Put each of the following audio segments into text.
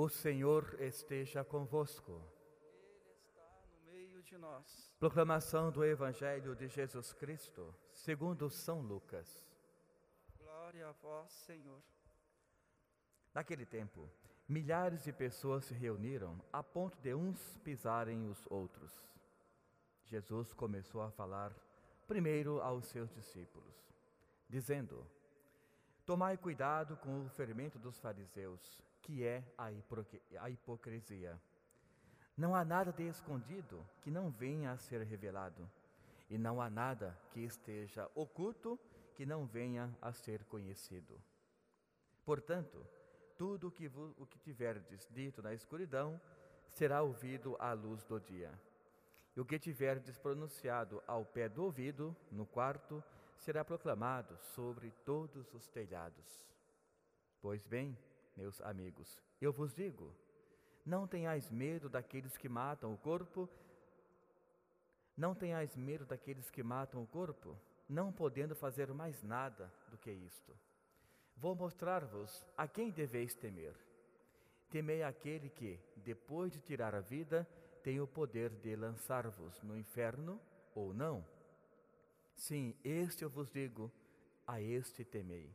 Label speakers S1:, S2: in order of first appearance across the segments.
S1: O Senhor esteja convosco.
S2: Ele está no meio de nós.
S1: Proclamação do Evangelho de Jesus Cristo, segundo São Lucas.
S2: Glória a vós, Senhor.
S1: Naquele tempo, milhares de pessoas se reuniram a ponto de uns pisarem os outros. Jesus começou a falar primeiro aos seus discípulos, dizendo: Tomai cuidado com o ferimento dos fariseus, que é a hipocrisia. Não há nada de escondido que não venha a ser revelado, e não há nada que esteja oculto que não venha a ser conhecido. Portanto, tudo o que, o que tiverdes dito na escuridão será ouvido à luz do dia. E o que tiverdes pronunciado ao pé do ouvido, no quarto, será proclamado sobre todos os telhados. Pois bem, meus amigos, eu vos digo: não tenhais medo daqueles que matam o corpo, não tenhais medo daqueles que matam o corpo, não podendo fazer mais nada do que isto. Vou mostrar-vos a quem deveis temer. Temei aquele que, depois de tirar a vida, tem o poder de lançar-vos no inferno ou não. Sim, este eu vos digo, a este temei.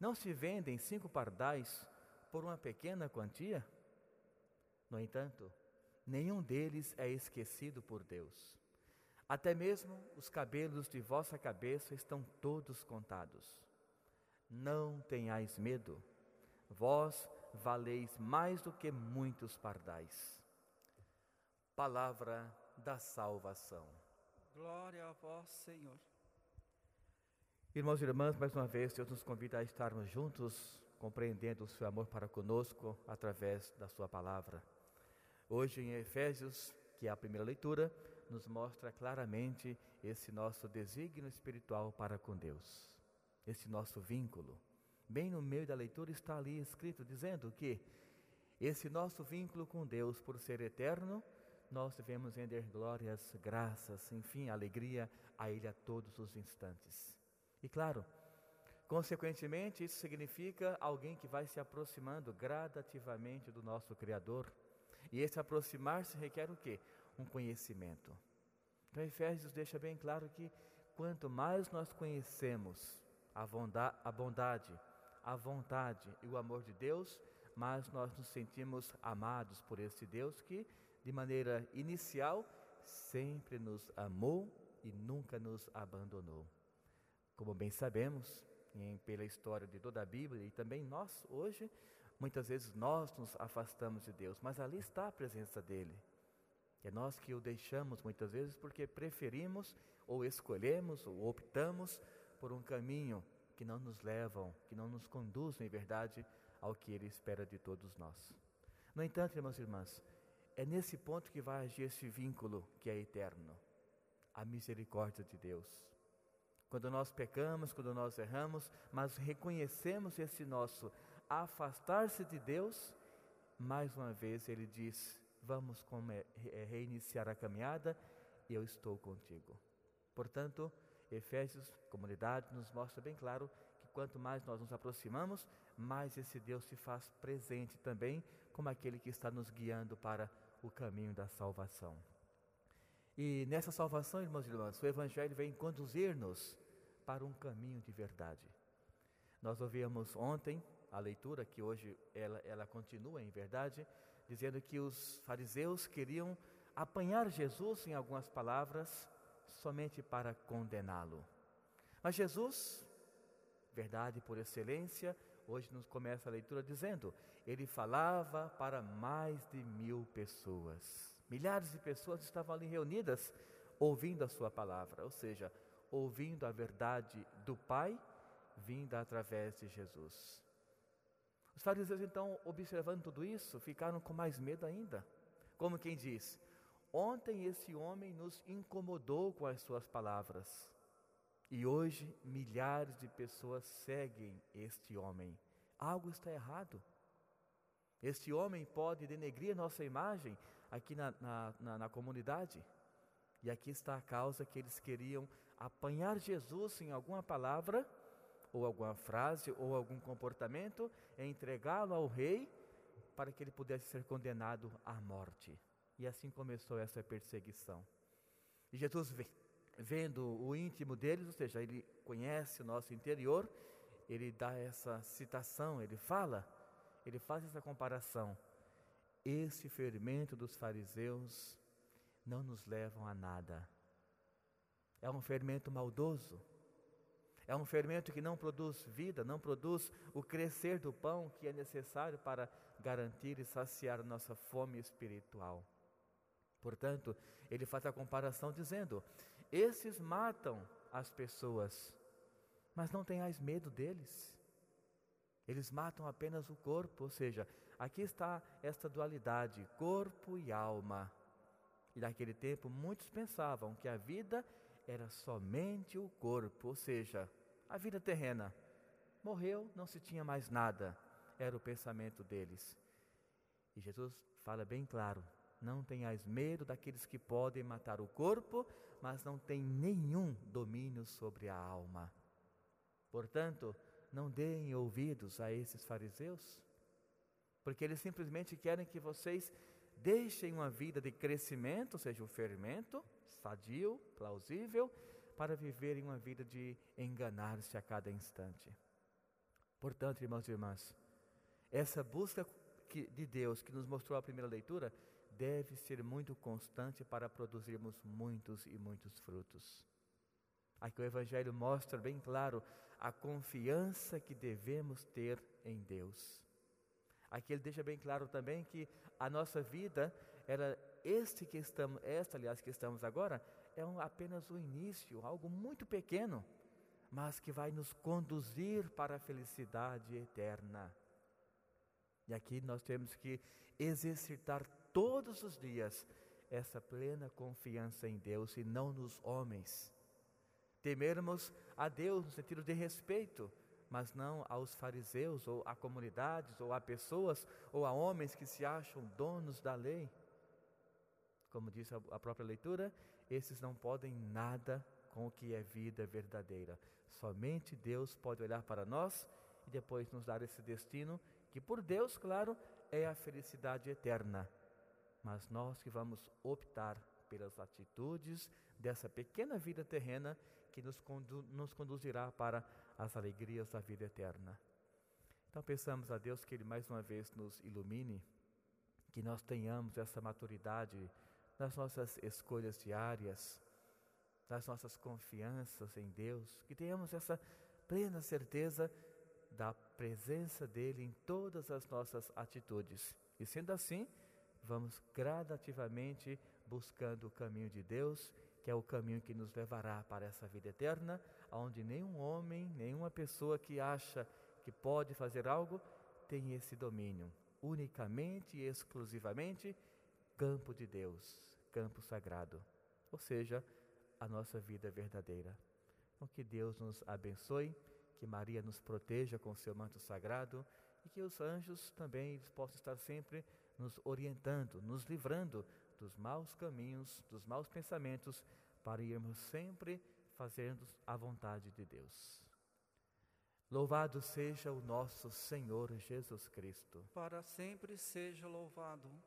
S1: Não se vendem cinco pardais por uma pequena quantia? No entanto, nenhum deles é esquecido por Deus. Até mesmo os cabelos de vossa cabeça estão todos contados. Não tenhais medo, vós valeis mais do que muitos pardais. Palavra da salvação.
S2: Glória a vós, Senhor.
S1: Irmãos e irmãs, mais uma vez, Deus nos convida a estarmos juntos, compreendendo o seu amor para conosco através da sua palavra. Hoje, em Efésios, que é a primeira leitura, nos mostra claramente esse nosso desígnio espiritual para com Deus, esse nosso vínculo. Bem no meio da leitura está ali escrito dizendo que esse nosso vínculo com Deus, por ser eterno, nós devemos render glórias, graças, enfim, alegria a Ele a todos os instantes. E claro, consequentemente, isso significa alguém que vai se aproximando gradativamente do nosso Criador. E esse aproximar-se requer o quê? Um conhecimento. Então, Efésios deixa bem claro que quanto mais nós conhecemos a bondade, a, bondade, a vontade e o amor de Deus, mais nós nos sentimos amados por esse Deus que de maneira inicial, sempre nos amou e nunca nos abandonou. Como bem sabemos, em, pela história de toda a Bíblia e também nós hoje, muitas vezes nós nos afastamos de Deus, mas ali está a presença dele. É nós que o deixamos muitas vezes porque preferimos ou escolhemos ou optamos por um caminho que não nos levam, que não nos conduzem em verdade ao que ele espera de todos nós. No entanto, irmãos e irmãs, é nesse ponto que vai agir esse vínculo que é eterno a misericórdia de Deus. Quando nós pecamos, quando nós erramos, mas reconhecemos esse nosso afastar-se de Deus, mais uma vez ele diz: Vamos reiniciar a caminhada, eu estou contigo. Portanto, Efésios, comunidade, nos mostra bem claro que quanto mais nós nos aproximamos, mais esse Deus se faz presente também, como aquele que está nos guiando para o caminho da salvação. E nessa salvação, irmãos e irmãs, o Evangelho vem conduzir-nos para um caminho de verdade. Nós ouvimos ontem a leitura, que hoje ela, ela continua em verdade, dizendo que os fariseus queriam apanhar Jesus, em algumas palavras, somente para condená-lo. Mas Jesus, verdade por excelência, Hoje nos começa a leitura dizendo: ele falava para mais de mil pessoas. Milhares de pessoas estavam ali reunidas ouvindo a sua palavra, ou seja, ouvindo a verdade do Pai vinda através de Jesus. Os fariseus, então, observando tudo isso, ficaram com mais medo ainda. Como quem diz: Ontem esse homem nos incomodou com as suas palavras. E hoje milhares de pessoas seguem este homem. Algo está errado. Este homem pode denegrir nossa imagem aqui na, na, na, na comunidade. E aqui está a causa que eles queriam apanhar Jesus em alguma palavra, ou alguma frase, ou algum comportamento, e entregá-lo ao rei para que ele pudesse ser condenado à morte. E assim começou essa perseguição. E Jesus, vendo o íntimo deles, ou seja, ele conhece o nosso interior, ele dá essa citação, ele fala, ele faz essa comparação. Esse fermento dos fariseus não nos levam a nada. É um fermento maldoso. É um fermento que não produz vida, não produz o crescer do pão que é necessário para garantir e saciar nossa fome espiritual. Portanto, ele faz a comparação dizendo: esses matam as pessoas, mas não tenhais medo deles. Eles matam apenas o corpo, ou seja, aqui está esta dualidade, corpo e alma. E naquele tempo muitos pensavam que a vida era somente o corpo, ou seja, a vida terrena. Morreu, não se tinha mais nada, era o pensamento deles. E Jesus fala bem claro: não tenhais medo daqueles que podem matar o corpo, mas não têm nenhum domínio sobre a alma. Portanto, não deem ouvidos a esses fariseus, porque eles simplesmente querem que vocês deixem uma vida de crescimento, ou seja, um fermento sadio, plausível, para viverem uma vida de enganar-se a cada instante. Portanto, irmãos e irmãs, essa busca de Deus que nos mostrou a primeira leitura deve ser muito constante para produzirmos muitos e muitos frutos. Aqui o Evangelho mostra bem claro a confiança que devemos ter em Deus. Aqui ele deixa bem claro também que a nossa vida era este que estamos, esta aliás que estamos agora, é um, apenas o início, algo muito pequeno, mas que vai nos conduzir para a felicidade eterna. E aqui nós temos que exercitar todos os dias essa plena confiança em Deus e não nos homens. Temermos a Deus no sentido de respeito, mas não aos fariseus, ou a comunidades, ou a pessoas, ou a homens que se acham donos da lei. Como diz a própria leitura, esses não podem nada com o que é vida verdadeira. Somente Deus pode olhar para nós e depois nos dar esse destino, que por Deus, claro, é a felicidade eterna mas nós que vamos optar pelas atitudes dessa pequena vida terrena que nos, condu nos conduzirá para as alegrias da vida eterna. Então pensamos a Deus que Ele mais uma vez nos ilumine, que nós tenhamos essa maturidade nas nossas escolhas diárias, nas nossas confianças em Deus, que tenhamos essa plena certeza da presença dEle em todas as nossas atitudes. E sendo assim, vamos gradativamente buscando o caminho de Deus, que é o caminho que nos levará para essa vida eterna, onde nenhum homem, nenhuma pessoa que acha que pode fazer algo tem esse domínio. Unicamente e exclusivamente campo de Deus, campo sagrado, ou seja, a nossa vida verdadeira. Então, que Deus nos abençoe, que Maria nos proteja com seu manto sagrado e que os anjos também possam estar sempre nos orientando, nos livrando dos maus caminhos, dos maus pensamentos, para irmos sempre fazendo a vontade de Deus. Louvado seja o nosso Senhor Jesus Cristo.
S2: Para sempre seja louvado.